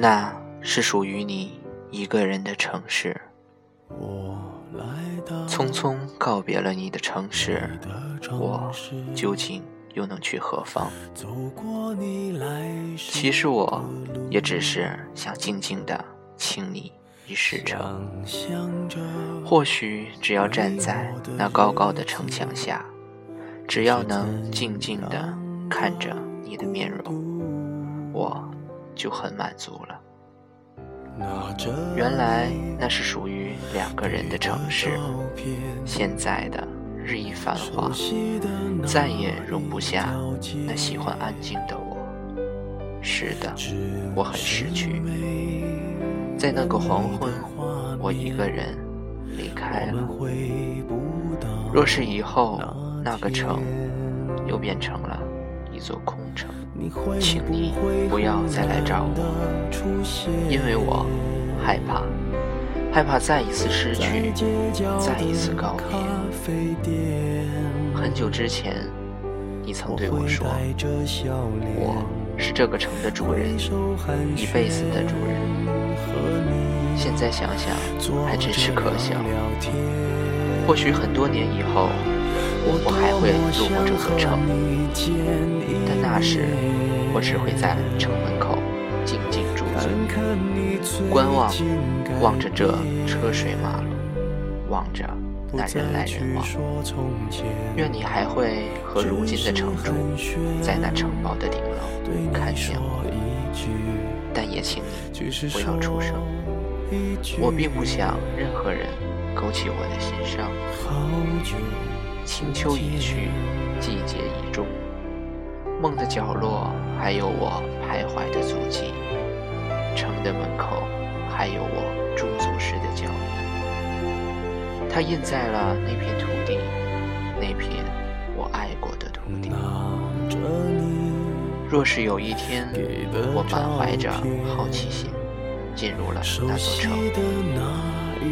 那是属于你一个人的城市。匆匆告别了你的城市，我究竟又能去何方？其实我也只是想静静的请你一世成。或许只要站在那高高的城墙下，只要能静静的看着你的面容，我就很满足了。原来那是属于两个人的城市，现在的日益繁华，再也容不下那喜欢安静的我。是的，我很失去。在那个黄昏，我一个人离开了。若是以后那个城又变成了一座空城。请你不要再来找我，因为我害怕，害怕再一次失去，再一次告别。很久之前，你曾对我说，我是这个城的主人，一辈子的主人。现在想想，还真是可笑。或许很多年以后。我还会路过这座城，但那时我只会在城门口静静驻足，观望，望着这车水马龙，望着那人来人往。愿你还会和如今的城主在那城堡的顶楼看见我，但也请你不要出声。我并不想任何人勾起我的心伤。清秋已去，季节已终，梦的角落还有我徘徊的足迹，城的门口还有我驻足时的脚印。它印在了那片土地，那片我爱过的土地。若是有一天，我满怀着好奇心进入了那座城，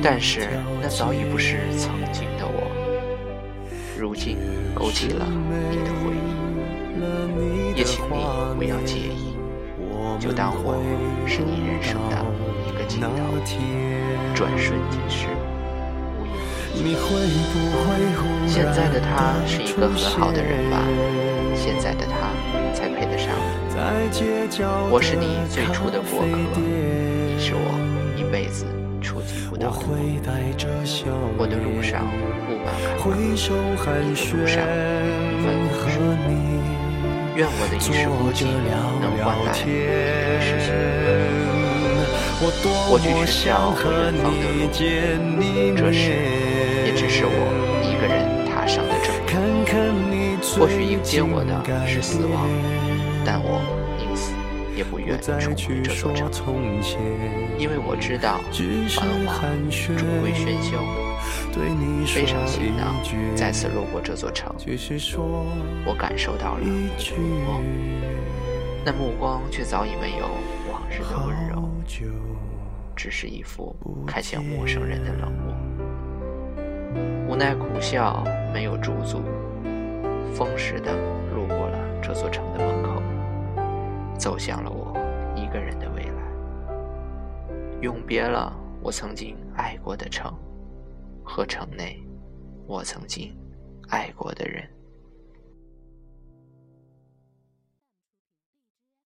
但是那早已不是曾经的我。如今勾起了你的回忆，也请你不要介意，就当我是你人生的一个镜头，转瞬即逝，无影无。现在的他是一个很好的人吧？现在的他才配得上你。我是你最初的过客，你是我一辈子。我的路上布满坎坷，你的路上温和顺利。愿我的一世孤寂能换来你的痴心。我去寻找远方的路，这时也只是我一个人踏上的征途。或许迎接我的是死亡，但我。也不愿重回这座城，因为我知道繁华终归喧嚣。非常行囊再次路过这座城，我感受到了目光，那目光却早已没有往日的温柔，只是一副看向陌生人的冷漠。无奈苦笑，没有驻足，风似的路过了这座城的门口。走向了我一个人的未来，永别了我曾经爱过的城，和城内我曾经爱过的人。